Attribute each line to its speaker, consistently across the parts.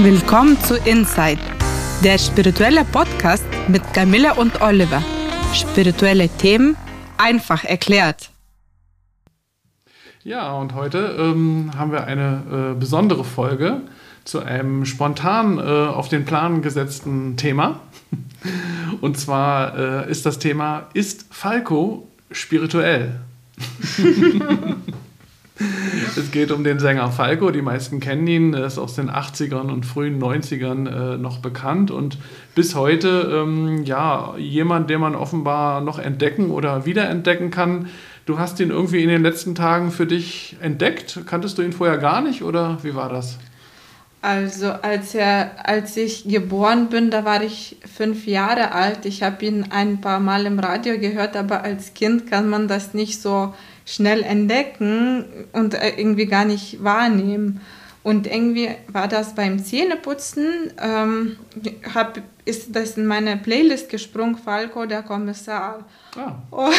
Speaker 1: Willkommen zu Inside, der spirituelle Podcast mit Camilla und Oliver. Spirituelle Themen einfach erklärt.
Speaker 2: Ja, und heute ähm, haben wir eine äh, besondere Folge zu einem spontan äh, auf den Plan gesetzten Thema. Und zwar äh, ist das Thema, ist Falco spirituell? es geht um den Sänger Falco. Die meisten kennen ihn. Er ist aus den 80ern und frühen 90ern äh, noch bekannt und bis heute ähm, ja, jemand, den man offenbar noch entdecken oder wiederentdecken kann. Du hast ihn irgendwie in den letzten Tagen für dich entdeckt. Kanntest du ihn vorher gar nicht oder wie war das?
Speaker 3: Also als, er, als ich geboren bin, da war ich fünf Jahre alt. Ich habe ihn ein paar Mal im Radio gehört, aber als Kind kann man das nicht so schnell entdecken und äh, irgendwie gar nicht wahrnehmen. Und irgendwie war das beim Zähneputzen, ähm, hab, ist das in meine Playlist gesprungen, Falco, der Kommissar. Ah.
Speaker 2: Oh.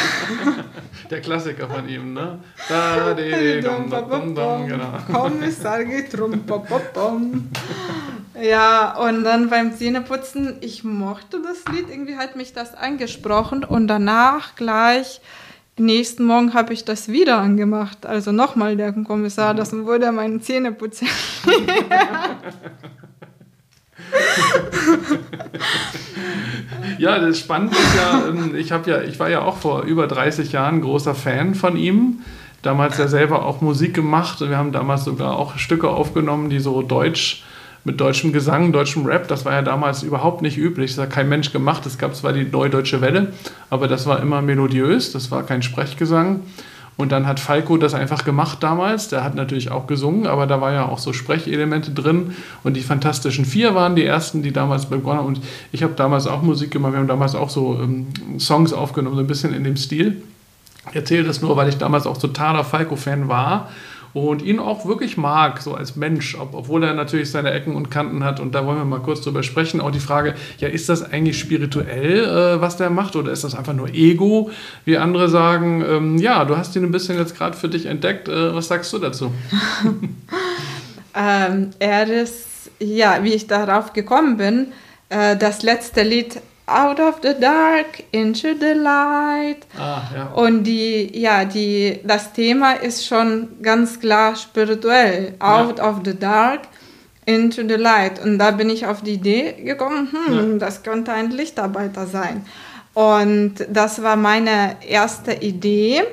Speaker 2: der Klassiker von ihm, ne? Da, de, de, dum, dum, dum, genau.
Speaker 3: Kommissar geht rum, pop, pop, pom. Ja, und dann beim Zähneputzen, ich mochte das Lied, irgendwie hat mich das angesprochen und danach gleich nächsten Morgen habe ich das wieder angemacht. Also nochmal der Kommissar, das wurde meine Zähne putzen.
Speaker 2: ja, das Spannende ist ja, ähm, ich, ja, ich war ja auch vor über 30 Jahren großer Fan von ihm. Damals ja selber auch Musik gemacht. Wir haben damals sogar auch Stücke aufgenommen, die so deutsch mit deutschem Gesang, deutschem Rap. Das war ja damals überhaupt nicht üblich. Das hat kein Mensch gemacht. Es gab zwar die Neue Deutsche Welle, aber das war immer melodiös. Das war kein Sprechgesang. Und dann hat Falco das einfach gemacht damals. Der hat natürlich auch gesungen, aber da war ja auch so Sprechelemente drin. Und die Fantastischen Vier waren die ersten, die damals begonnen haben. Und ich habe damals auch Musik gemacht. Wir haben damals auch so ähm, Songs aufgenommen, so ein bisschen in dem Stil. Ich erzähle das nur, weil ich damals auch totaler Falco-Fan war und ihn auch wirklich mag, so als Mensch, ob, obwohl er natürlich seine Ecken und Kanten hat. Und da wollen wir mal kurz drüber sprechen. Auch die Frage, ja, ist das eigentlich spirituell, äh, was der macht, oder ist das einfach nur Ego, wie andere sagen? Ähm, ja, du hast ihn ein bisschen jetzt gerade für dich entdeckt. Äh, was sagst du dazu?
Speaker 3: ähm, er ist, ja, wie ich darauf gekommen bin, äh, das letzte Lied out of the dark into the light. Ah, ja. Und die, ja, die, das Thema ist schon ganz klar spirituell. Out ja. of the dark into the light. Und da bin ich auf die Idee gekommen, hm, ja. das könnte ein Lichtarbeiter sein. Und das war meine erste Idee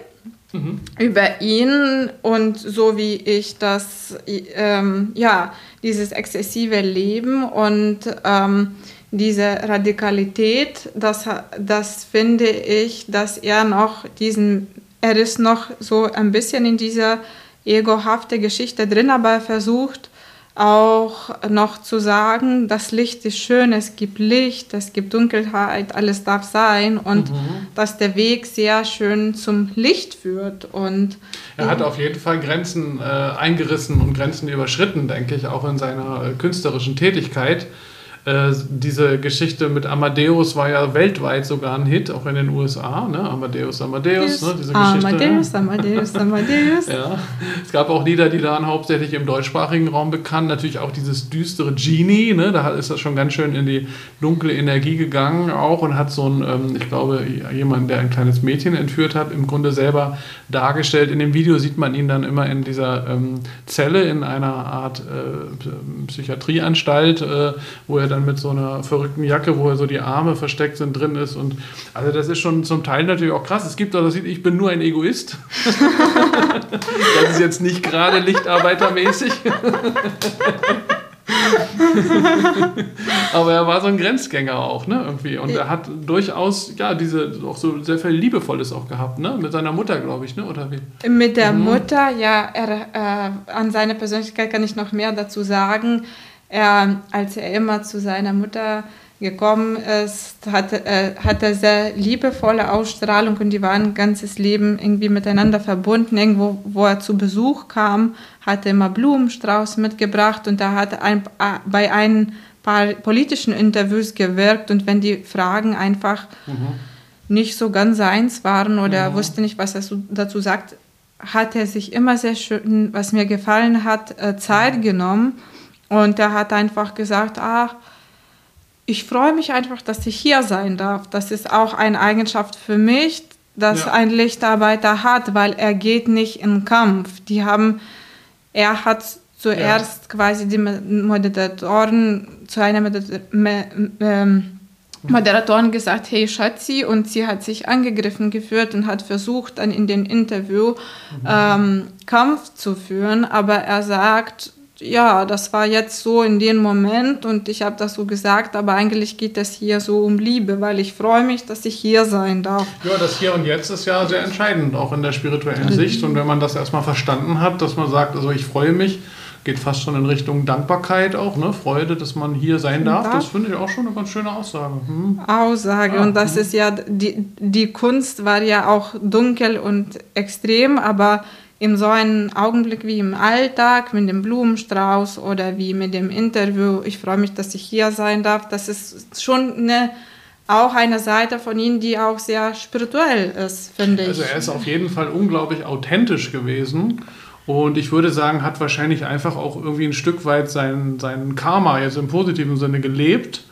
Speaker 3: mhm. über ihn und so wie ich das, ähm, ja, dieses exzessive Leben und ähm, diese Radikalität, das, das finde ich, dass er noch diesen, er ist noch so ein bisschen in dieser egohafte Geschichte drin, aber er versucht auch noch zu sagen, das Licht ist schön, es gibt Licht, es gibt Dunkelheit, alles darf sein und mhm. dass der Weg sehr schön zum Licht führt. Und
Speaker 2: er hat auf jeden Fall Grenzen äh, eingerissen und Grenzen überschritten, denke ich, auch in seiner äh, künstlerischen Tätigkeit. Äh, diese Geschichte mit Amadeus war ja weltweit sogar ein Hit, auch in den USA. Ne? Amadeus, Amadeus, ne? diese
Speaker 3: Geschichte. Amadeus, Amadeus, Amadeus.
Speaker 2: ja. Es gab auch Lieder, die waren hauptsächlich im deutschsprachigen Raum bekannt. Natürlich auch dieses düstere Genie, ne? da ist das schon ganz schön in die dunkle Energie gegangen auch und hat so ein, ähm, ich glaube, jemand, der ein kleines Mädchen entführt hat, im Grunde selber dargestellt. In dem Video sieht man ihn dann immer in dieser ähm, Zelle in einer Art äh, Psychiatrieanstalt, äh, wo er dann dann mit so einer verrückten Jacke, wo so die Arme versteckt sind, drin ist. Und also das ist schon zum Teil natürlich auch krass. Es gibt auch das Lied, ich bin nur ein Egoist. das ist jetzt nicht gerade lichtarbeitermäßig. Aber er war so ein Grenzgänger auch, ne, irgendwie. Und er hat durchaus, ja, diese, auch so sehr viel Liebevolles auch gehabt, ne, mit seiner Mutter, glaube ich, ne, oder wie?
Speaker 3: Mit der mhm. Mutter, ja, er, äh, an seiner Persönlichkeit kann ich noch mehr dazu sagen. Er, als er immer zu seiner Mutter gekommen ist, hatte, äh, hatte sehr liebevolle Ausstrahlung und die waren ein ganzes Leben irgendwie miteinander verbunden. Irgendwo, wo er zu Besuch kam, hat er immer Blumenstrauß mitgebracht und er hat ein, äh, bei ein paar politischen Interviews gewirkt und wenn die Fragen einfach mhm. nicht so ganz seins waren oder er mhm. wusste nicht, was er dazu sagt, hat er sich immer sehr schön, was mir gefallen hat, äh, Zeit genommen Und er hat einfach gesagt, ach, ich freue mich einfach, dass ich hier sein darf. Das ist auch eine Eigenschaft für mich, dass ja. ein Lichtarbeiter hat, weil er geht nicht in Kampf. Die haben, er hat zuerst ja. quasi die Moderatoren zu einer ähm, Moderatorin gesagt, hey Schatzi, und sie hat sich angegriffen geführt und hat versucht, dann in dem Interview mhm. ähm, Kampf zu führen, aber er sagt, ja, das war jetzt so in dem Moment und ich habe das so gesagt, aber eigentlich geht es hier so um Liebe, weil ich freue mich, dass ich hier sein darf.
Speaker 2: Ja, das Hier und Jetzt ist ja sehr entscheidend, auch in der spirituellen Sicht. Und wenn man das erstmal verstanden hat, dass man sagt, also ich freue mich, geht fast schon in Richtung Dankbarkeit auch, ne? Freude, dass man hier sein darf. darf. Das finde ich auch schon eine ganz schöne Aussage. Hm.
Speaker 3: Aussage. Ja, und das hm. ist ja, die, die Kunst war ja auch dunkel und extrem, aber in so einem Augenblick wie im Alltag mit dem Blumenstrauß oder wie mit dem Interview, ich freue mich, dass ich hier sein darf, das ist schon eine, auch eine Seite von ihm, die auch sehr spirituell ist, finde ich.
Speaker 2: Also er ist auf jeden Fall unglaublich authentisch gewesen. Und ich würde sagen, hat wahrscheinlich einfach auch irgendwie ein Stück weit sein, sein Karma jetzt im positiven Sinne gelebt.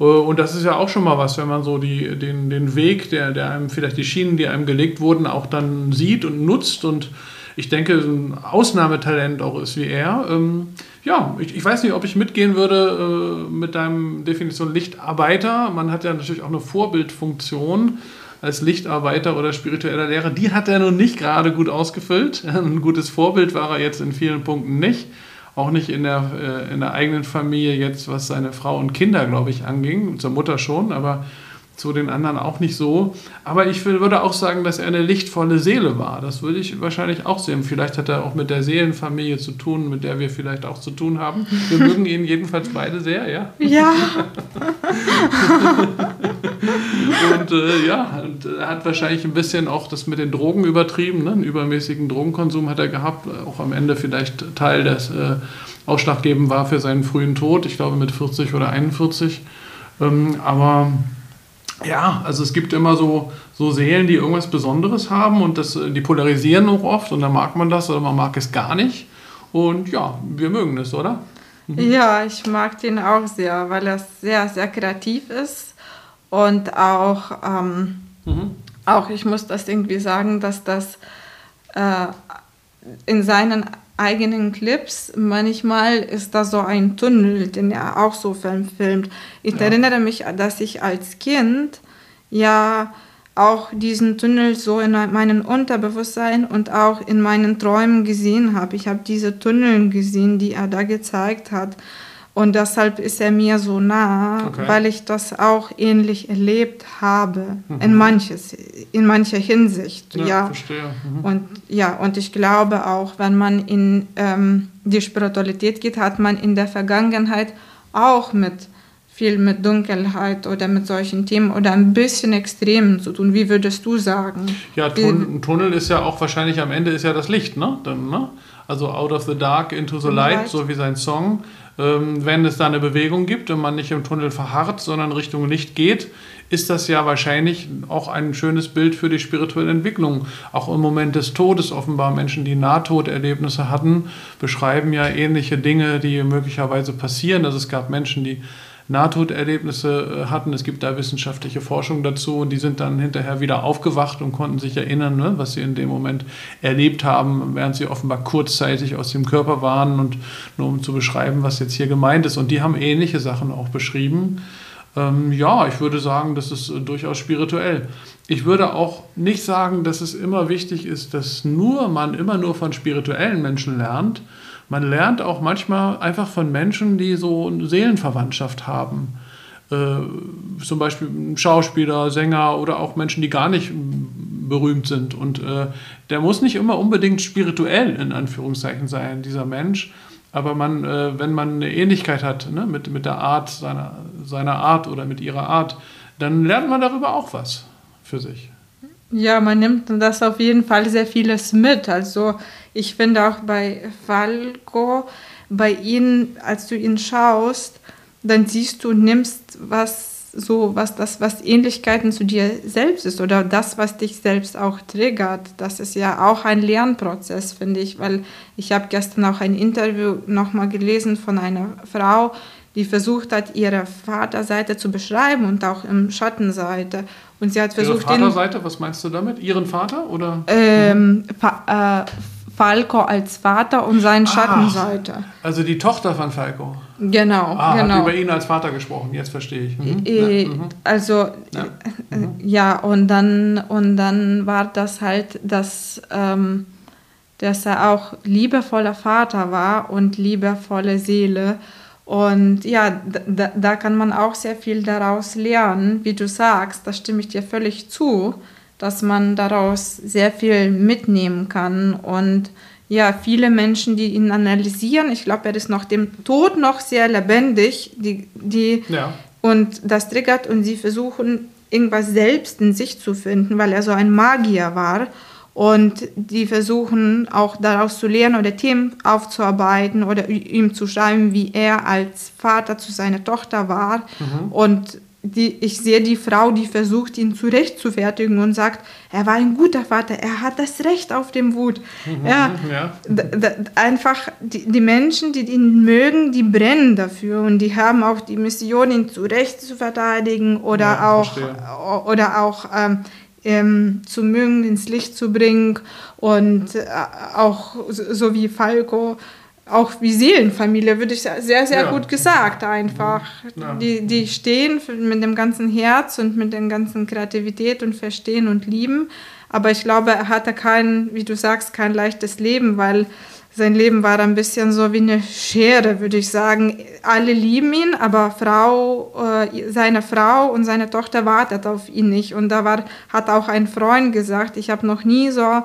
Speaker 2: Äh, und das ist ja auch schon mal was, wenn man so die, den, den Weg, der, der einem, vielleicht die Schienen, die einem gelegt wurden, auch dann sieht und nutzt und ich denke, ein Ausnahmetalent auch ist wie er. Ähm, ja, ich, ich, weiß nicht, ob ich mitgehen würde äh, mit deinem Definition Lichtarbeiter. Man hat ja natürlich auch eine Vorbildfunktion als Lichtarbeiter oder spiritueller Lehrer. Die hat er nun nicht gerade gut ausgefüllt. Ein gutes Vorbild war er jetzt in vielen Punkten nicht. Auch nicht in der, äh, in der eigenen Familie jetzt, was seine Frau und Kinder, glaube ich, anging. Zur Mutter schon, aber zu den anderen auch nicht so. Aber ich würde auch sagen, dass er eine lichtvolle Seele war. Das würde ich wahrscheinlich auch sehen. Vielleicht hat er auch mit der Seelenfamilie zu tun, mit der wir vielleicht auch zu tun haben. Wir mögen ihn jedenfalls beide sehr, ja?
Speaker 3: Ja.
Speaker 2: und äh, ja, und er hat wahrscheinlich ein bisschen auch das mit den Drogen übertrieben. Ne? Einen übermäßigen Drogenkonsum hat er gehabt. Auch am Ende vielleicht Teil des äh, ausschlaggebend war für seinen frühen Tod. Ich glaube mit 40 oder 41. Ähm, aber ja, also es gibt immer so, so Seelen, die irgendwas Besonderes haben und das, die polarisieren auch oft und dann mag man das oder man mag es gar nicht. Und ja, wir mögen es, oder?
Speaker 3: Mhm. Ja, ich mag den auch sehr, weil er sehr, sehr kreativ ist und auch, ähm, mhm. auch ich muss das irgendwie sagen, dass das äh, in seinen eigenen Clips. Manchmal ist da so ein Tunnel, den er auch so filmt. Ich ja. erinnere mich, dass ich als Kind ja auch diesen Tunnel so in meinem Unterbewusstsein und auch in meinen Träumen gesehen habe. Ich habe diese Tunnel gesehen, die er da gezeigt hat. Und deshalb ist er mir so nah, okay. weil ich das auch ähnlich erlebt habe, mhm. in manches, in mancher Hinsicht. Ja, ja. verstehe. Mhm. Und ja, und ich glaube auch, wenn man in ähm, die Spiritualität geht, hat man in der Vergangenheit auch mit viel mit Dunkelheit oder mit solchen Themen oder ein bisschen Extremen zu tun. Wie würdest du sagen?
Speaker 2: Ja, Tun Tunnel ist ja auch wahrscheinlich am Ende ist ja das Licht, ne? Dann, ne? Also out of the dark into the light, light. so wie sein Song. Ähm, wenn es da eine Bewegung gibt und man nicht im Tunnel verharrt, sondern Richtung Licht geht, ist das ja wahrscheinlich auch ein schönes Bild für die spirituelle Entwicklung. Auch im Moment des Todes offenbar Menschen, die Nahtoderlebnisse hatten, beschreiben ja ähnliche Dinge, die möglicherweise passieren. Also es gab Menschen, die Nahtoderlebnisse äh, hatten. Es gibt da wissenschaftliche Forschung dazu und die sind dann hinterher wieder aufgewacht und konnten sich erinnern, ne, was sie in dem Moment erlebt haben, während sie offenbar kurzzeitig aus dem Körper waren und nur um zu beschreiben, was jetzt hier gemeint ist. Und die haben ähnliche Sachen auch beschrieben. Ähm, ja, ich würde sagen, das ist äh, durchaus spirituell. Ich würde auch nicht sagen, dass es immer wichtig ist, dass nur man immer nur von spirituellen Menschen lernt, man lernt auch manchmal einfach von Menschen, die so eine Seelenverwandtschaft haben. Äh, zum Beispiel Schauspieler, Sänger oder auch Menschen, die gar nicht berühmt sind. Und äh, der muss nicht immer unbedingt spirituell in Anführungszeichen sein, dieser Mensch. Aber man, äh, wenn man eine Ähnlichkeit hat ne, mit, mit der Art seiner, seiner Art oder mit ihrer Art, dann lernt man darüber auch was für sich.
Speaker 3: Ja, man nimmt das auf jeden Fall sehr vieles mit. Also ich finde auch bei Falco, bei ihm, als du ihn schaust, dann siehst du, nimmst was so, was das, was Ähnlichkeiten zu dir selbst ist oder das, was dich selbst auch triggert. Das ist ja auch ein Lernprozess, finde ich, weil ich habe gestern auch ein Interview nochmal gelesen von einer Frau, die versucht hat, ihre Vaterseite zu beschreiben und auch im Schattenseite. Und sie hat versucht.
Speaker 2: Ihre Vaterseite, was meinst du damit? Ihren Vater oder?
Speaker 3: Ähm, äh, Falco als Vater und seine Schattenseite.
Speaker 2: Also die Tochter von Falco.
Speaker 3: Genau,
Speaker 2: ah,
Speaker 3: genau.
Speaker 2: Hat über ihn als Vater gesprochen. Jetzt verstehe ich. Mhm.
Speaker 3: Äh, ja, mhm. Also ja. Mhm. ja, und dann und dann war das halt, dass ähm, dass er auch liebevoller Vater war und liebevolle Seele. Und ja, da, da kann man auch sehr viel daraus lernen, wie du sagst, da stimme ich dir völlig zu dass man daraus sehr viel mitnehmen kann. Und ja, viele Menschen, die ihn analysieren, ich glaube, er ist nach dem Tod noch sehr lebendig, die, die ja. und das triggert und sie versuchen irgendwas selbst in sich zu finden, weil er so ein Magier war. Und die versuchen auch daraus zu lernen oder Themen aufzuarbeiten oder ihm zu schreiben, wie er als Vater zu seiner Tochter war. Mhm. Und die, ich sehe die Frau, die versucht, ihn zurechtzufertigen und sagt, er war ein guter Vater, er hat das Recht auf dem Wut. Mhm, ja, ja. einfach die, die Menschen, die ihn mögen, die brennen dafür und die haben auch die Mission, ihn zurecht zu verteidigen oder ja, auch, oder auch ähm, ähm, zu mögen, ins Licht zu bringen und äh, auch so, wie Falco auch wie Seelenfamilie, würde ich sehr, sehr ja. gut gesagt einfach. Ja. Die, die stehen mit dem ganzen Herz und mit der ganzen Kreativität und Verstehen und Lieben. Aber ich glaube, er hatte kein, wie du sagst, kein leichtes Leben, weil sein Leben war ein bisschen so wie eine Schere, würde ich sagen. Alle lieben ihn, aber Frau, äh, seine Frau und seine Tochter wartet auf ihn nicht. Und da war, hat auch ein Freund gesagt, ich habe noch nie so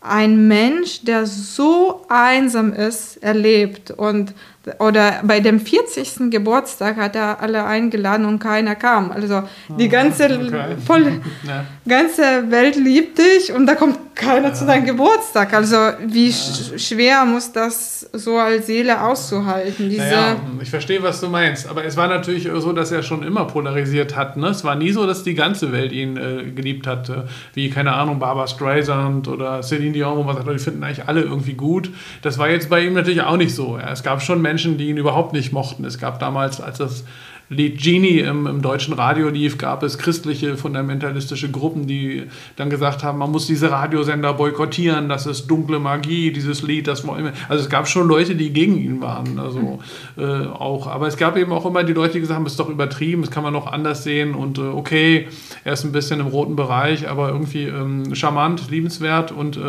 Speaker 3: ein Mensch, der so einsam ist, erlebt. Und oder bei dem 40. Geburtstag hat er alle eingeladen und keiner kam. Also die ah, ganze, okay. voll, ja. ganze Welt liebt dich und da kommt keiner ja. zu deinem Geburtstag. Also wie ja. schwer muss das so als Seele auszuhalten?
Speaker 2: Diese naja, ich verstehe, was du meinst. Aber es war natürlich so, dass er schon immer polarisiert hat. Ne? Es war nie so, dass die ganze Welt ihn äh, geliebt hat. Äh, wie, keine Ahnung, Barbara Streisand oder Celine Dion, wo man sagt, die finden eigentlich alle irgendwie gut. Das war jetzt bei ihm natürlich auch nicht so. Es gab schon Menschen, Menschen, die ihn überhaupt nicht mochten. Es gab damals, als das Lied Genie im, im, deutschen Radio lief, gab es christliche fundamentalistische Gruppen, die dann gesagt haben, man muss diese Radiosender boykottieren, das ist dunkle Magie, dieses Lied, das wollen wir. Also es gab schon Leute, die gegen ihn waren, also äh, auch. Aber es gab eben auch immer die Leute, die gesagt haben, es ist doch übertrieben, das kann man noch anders sehen und äh, okay, er ist ein bisschen im roten Bereich, aber irgendwie ähm, charmant, liebenswert und äh,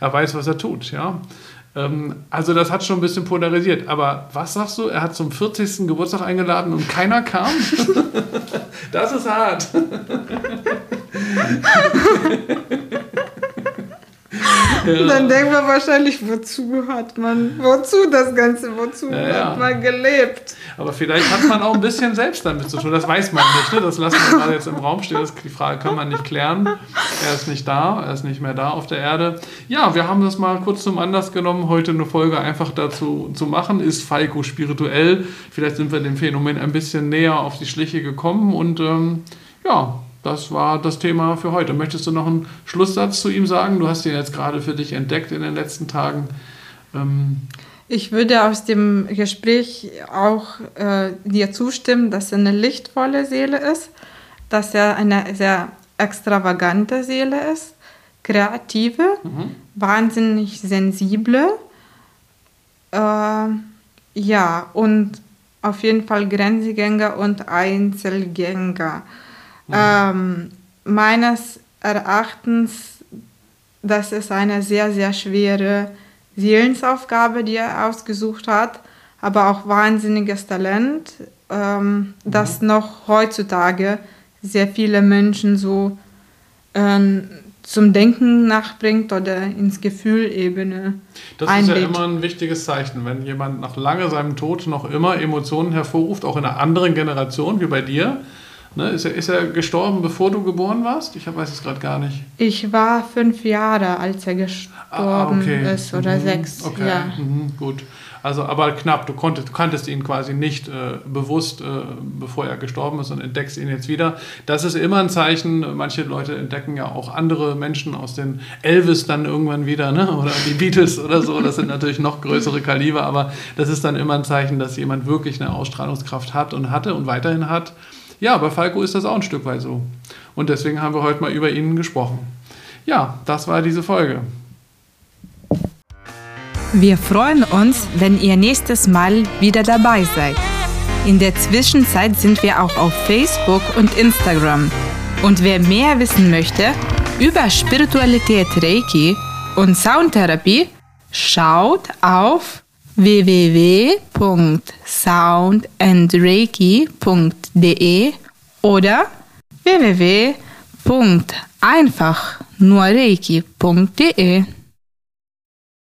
Speaker 2: er weiß, was er tut, ja. Ähm, also das hat schon ein bisschen polarisiert. Aber was sagst du? Er hat zum 40. Geburtstag eingeladen und keiner kam? das ist hart.
Speaker 3: Ja. Dann denkt man wahrscheinlich, wozu hat man, wozu das Ganze, wozu ja, ja. hat man gelebt?
Speaker 2: Aber vielleicht hat man auch ein bisschen selbst damit zu tun, das weiß man nicht. Ne? Das lassen wir gerade jetzt im Raum stehen, das, die Frage kann man nicht klären. Er ist nicht da, er ist nicht mehr da auf der Erde. Ja, wir haben das mal kurz zum Anlass genommen, heute eine Folge einfach dazu zu machen. Ist Falco spirituell? Vielleicht sind wir dem Phänomen ein bisschen näher auf die Schliche gekommen und ähm, ja, das war das Thema für heute. Möchtest du noch einen Schlusssatz zu ihm sagen? Du hast ihn jetzt gerade für dich entdeckt in den letzten Tagen. Ähm
Speaker 3: ich würde aus dem Gespräch auch äh, dir zustimmen, dass er eine lichtvolle Seele ist, dass er eine sehr extravagante Seele ist, kreative, mhm. wahnsinnig sensible, äh, ja, und auf jeden Fall Grenzgänger und Einzelgänger. Mhm. Ähm, meines Erachtens, das ist eine sehr, sehr schwere Seelensaufgabe, die er ausgesucht hat, aber auch wahnsinniges Talent, ähm, mhm. das noch heutzutage sehr viele Menschen so ähm, zum Denken nachbringt oder ins Gefühlebene
Speaker 2: Das einlädt. ist ja immer ein wichtiges Zeichen, wenn jemand nach lange seinem Tod noch immer Emotionen hervorruft, auch in einer anderen Generation wie bei dir, Ne? Ist, er, ist er gestorben, bevor du geboren warst? Ich weiß es gerade gar nicht.
Speaker 4: Ich war fünf Jahre, als er gestorben ah, okay. ist, oder mhm. sechs.
Speaker 2: Okay, ja. Mhm, gut. Also, aber knapp, du, konntest, du kanntest ihn quasi nicht äh, bewusst, äh, bevor er gestorben ist und entdeckst ihn jetzt wieder. Das ist immer ein Zeichen. Manche Leute entdecken ja auch andere Menschen aus den Elvis dann irgendwann wieder, ne? oder die Beatles oder so. Das sind natürlich noch größere Kaliber, aber das ist dann immer ein Zeichen, dass jemand wirklich eine Ausstrahlungskraft hat und hatte und weiterhin hat. Ja, bei Falco ist das auch ein Stück weit so. Und deswegen haben wir heute mal über ihn gesprochen. Ja, das war diese Folge.
Speaker 3: Wir freuen uns, wenn ihr nächstes Mal wieder dabei seid. In der Zwischenzeit sind wir auch auf Facebook und Instagram. Und wer mehr wissen möchte über Spiritualität Reiki und Soundtherapie, schaut auf www.soundandreiki.de oder www.einfachnurreiki.de.